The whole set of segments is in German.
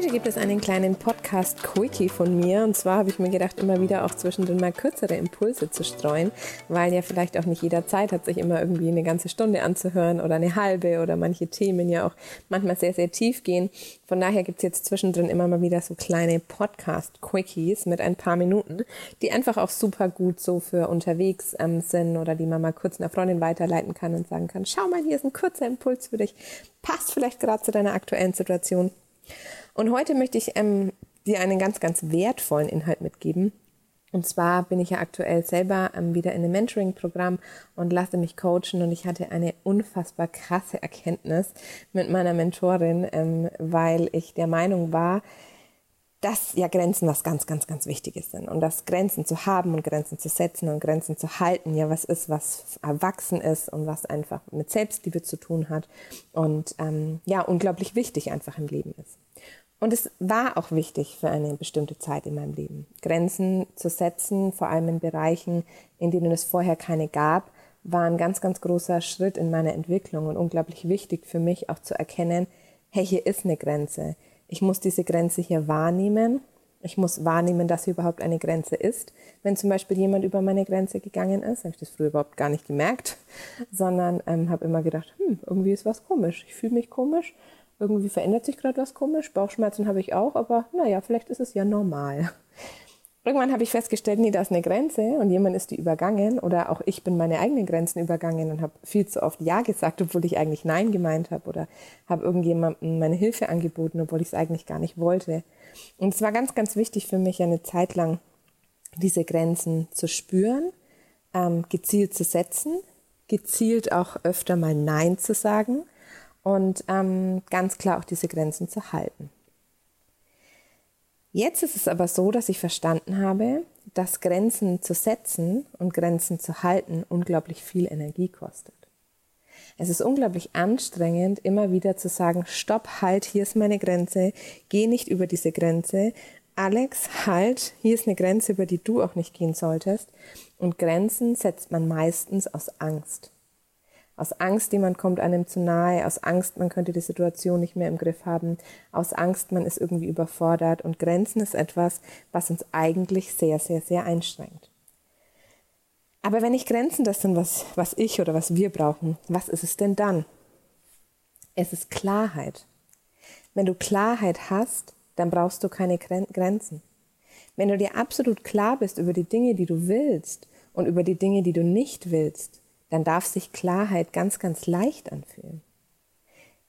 Heute gibt es einen kleinen Podcast-Quickie von mir. Und zwar habe ich mir gedacht, immer wieder auch zwischendrin mal kürzere Impulse zu streuen, weil ja vielleicht auch nicht jeder Zeit hat, sich immer irgendwie eine ganze Stunde anzuhören oder eine halbe oder manche Themen ja auch manchmal sehr, sehr tief gehen. Von daher gibt es jetzt zwischendrin immer mal wieder so kleine Podcast-Quickies mit ein paar Minuten, die einfach auch super gut so für unterwegs ähm, sind oder die man mal kurz einer Freundin weiterleiten kann und sagen kann, schau mal, hier ist ein kurzer Impuls für dich, passt vielleicht gerade zu deiner aktuellen Situation. Und heute möchte ich ähm, dir einen ganz, ganz wertvollen Inhalt mitgeben. Und zwar bin ich ja aktuell selber ähm, wieder in einem Mentoring-Programm und lasse mich coachen und ich hatte eine unfassbar krasse Erkenntnis mit meiner Mentorin, ähm, weil ich der Meinung war, dass ja Grenzen was ganz, ganz, ganz Wichtiges sind und dass Grenzen zu haben und Grenzen zu setzen und Grenzen zu halten ja was ist, was erwachsen ist und was einfach mit Selbstliebe zu tun hat und ähm, ja unglaublich wichtig einfach im Leben ist. Und es war auch wichtig für eine bestimmte Zeit in meinem Leben, Grenzen zu setzen, vor allem in Bereichen, in denen es vorher keine gab, war ein ganz, ganz großer Schritt in meiner Entwicklung und unglaublich wichtig für mich auch zu erkennen, hey, hier ist eine Grenze. Ich muss diese Grenze hier wahrnehmen. Ich muss wahrnehmen, dass hier überhaupt eine Grenze ist. Wenn zum Beispiel jemand über meine Grenze gegangen ist, habe ich das früher überhaupt gar nicht gemerkt, sondern ähm, habe immer gedacht, hm, irgendwie ist was komisch. Ich fühle mich komisch irgendwie verändert sich gerade was komisch. Bauchschmerzen habe ich auch, aber naja, vielleicht ist es ja normal. Irgendwann habe ich festgestellt, nee, da ist eine Grenze und jemand ist die übergangen oder auch ich bin meine eigenen Grenzen übergangen und habe viel zu oft Ja gesagt, obwohl ich eigentlich Nein gemeint habe oder habe irgendjemandem meine Hilfe angeboten, obwohl ich es eigentlich gar nicht wollte. Und es war ganz, ganz wichtig für mich eine Zeit lang, diese Grenzen zu spüren, ähm, gezielt zu setzen, gezielt auch öfter mal Nein zu sagen und ähm, ganz klar auch diese Grenzen zu halten. Jetzt ist es aber so, dass ich verstanden habe, dass Grenzen zu setzen und Grenzen zu halten unglaublich viel Energie kostet. Es ist unglaublich anstrengend, immer wieder zu sagen, stopp, halt, hier ist meine Grenze, geh nicht über diese Grenze. Alex, halt, hier ist eine Grenze, über die du auch nicht gehen solltest. Und Grenzen setzt man meistens aus Angst. Aus Angst, jemand kommt einem zu nahe, aus Angst, man könnte die Situation nicht mehr im Griff haben, aus Angst, man ist irgendwie überfordert und Grenzen ist etwas, was uns eigentlich sehr, sehr, sehr einschränkt. Aber wenn nicht Grenzen das sind, was, was ich oder was wir brauchen, was ist es denn dann? Es ist Klarheit. Wenn du Klarheit hast, dann brauchst du keine Grenzen. Wenn du dir absolut klar bist über die Dinge, die du willst und über die Dinge, die du nicht willst, dann darf sich Klarheit ganz, ganz leicht anfühlen.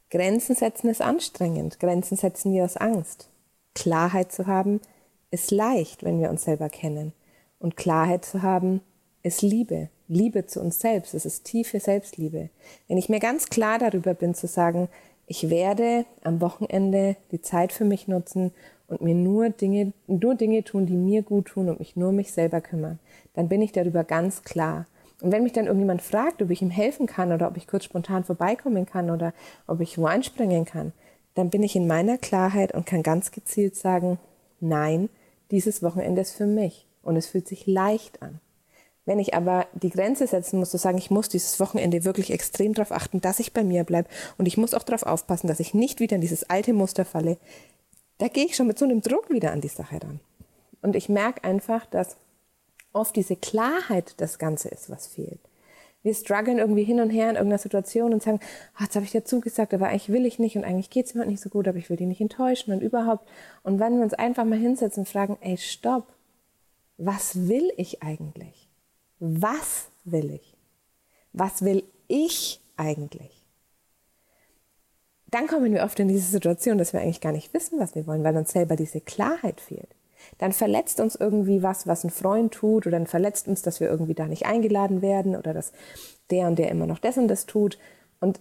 Grenzen setzen ist anstrengend. Grenzen setzen wir aus Angst. Klarheit zu haben ist leicht, wenn wir uns selber kennen. Und Klarheit zu haben ist Liebe. Liebe zu uns selbst. Es ist tiefe Selbstliebe. Wenn ich mir ganz klar darüber bin zu sagen, ich werde am Wochenende die Zeit für mich nutzen und mir nur Dinge, nur Dinge tun, die mir gut tun und mich nur um mich selber kümmern, dann bin ich darüber ganz klar. Und wenn mich dann irgendjemand fragt, ob ich ihm helfen kann oder ob ich kurz spontan vorbeikommen kann oder ob ich wo einspringen kann, dann bin ich in meiner Klarheit und kann ganz gezielt sagen, nein, dieses Wochenende ist für mich und es fühlt sich leicht an. Wenn ich aber die Grenze setzen muss, zu sagen, ich muss dieses Wochenende wirklich extrem darauf achten, dass ich bei mir bleibe und ich muss auch darauf aufpassen, dass ich nicht wieder in dieses alte Muster falle, da gehe ich schon mit so einem Druck wieder an die Sache ran. Und ich merke einfach, dass oft diese Klarheit das Ganze ist, was fehlt. Wir strugglen irgendwie hin und her in irgendeiner Situation und sagen, oh, jetzt habe ich dir zugesagt, aber eigentlich will ich nicht und eigentlich geht es mir nicht so gut, aber ich will die nicht enttäuschen und überhaupt. Und wenn wir uns einfach mal hinsetzen und fragen, ey, stopp, was will ich eigentlich? Was will ich? Was will ich eigentlich? Dann kommen wir oft in diese Situation, dass wir eigentlich gar nicht wissen, was wir wollen, weil uns selber diese Klarheit fehlt dann verletzt uns irgendwie was, was ein Freund tut, oder dann verletzt uns, dass wir irgendwie da nicht eingeladen werden oder dass der und der immer noch das und das tut. Und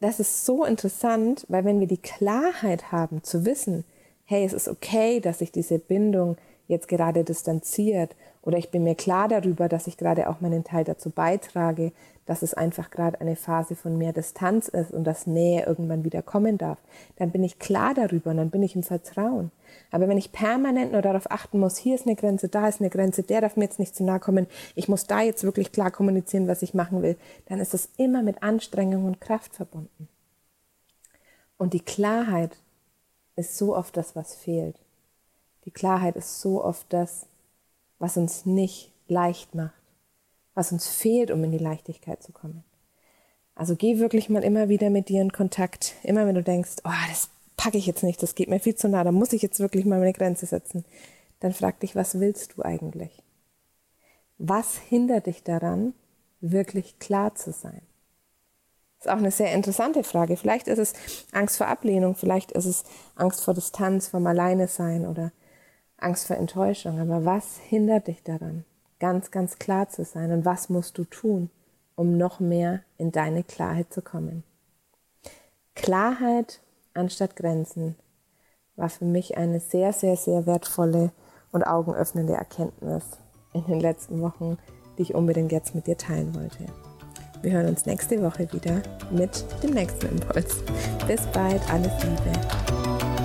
das ist so interessant, weil wenn wir die Klarheit haben zu wissen, hey, es ist okay, dass sich diese Bindung jetzt gerade distanziert oder ich bin mir klar darüber, dass ich gerade auch meinen Teil dazu beitrage, dass es einfach gerade eine Phase von mehr Distanz ist und dass Nähe irgendwann wieder kommen darf, dann bin ich klar darüber und dann bin ich im Vertrauen. Aber wenn ich permanent nur darauf achten muss, hier ist eine Grenze, da ist eine Grenze, der darf mir jetzt nicht zu nahe kommen, ich muss da jetzt wirklich klar kommunizieren, was ich machen will, dann ist es immer mit Anstrengung und Kraft verbunden. Und die Klarheit ist so oft das, was fehlt. Die Klarheit ist so oft das, was uns nicht leicht macht, was uns fehlt, um in die Leichtigkeit zu kommen. Also geh wirklich mal immer wieder mit dir in Kontakt. Immer wenn du denkst, oh, das packe ich jetzt nicht, das geht mir viel zu nah, da muss ich jetzt wirklich mal meine Grenze setzen. Dann frag dich, was willst du eigentlich? Was hindert dich daran, wirklich klar zu sein? Das ist auch eine sehr interessante Frage. Vielleicht ist es Angst vor Ablehnung, vielleicht ist es Angst vor Distanz, vom Alleine sein oder Angst vor Enttäuschung. Aber was hindert dich daran, ganz, ganz klar zu sein? Und was musst du tun, um noch mehr in deine Klarheit zu kommen? Klarheit anstatt Grenzen war für mich eine sehr, sehr, sehr wertvolle und augenöffnende Erkenntnis in den letzten Wochen, die ich unbedingt jetzt mit dir teilen wollte. Wir hören uns nächste Woche wieder mit dem nächsten Impuls. Bis bald, alles Liebe.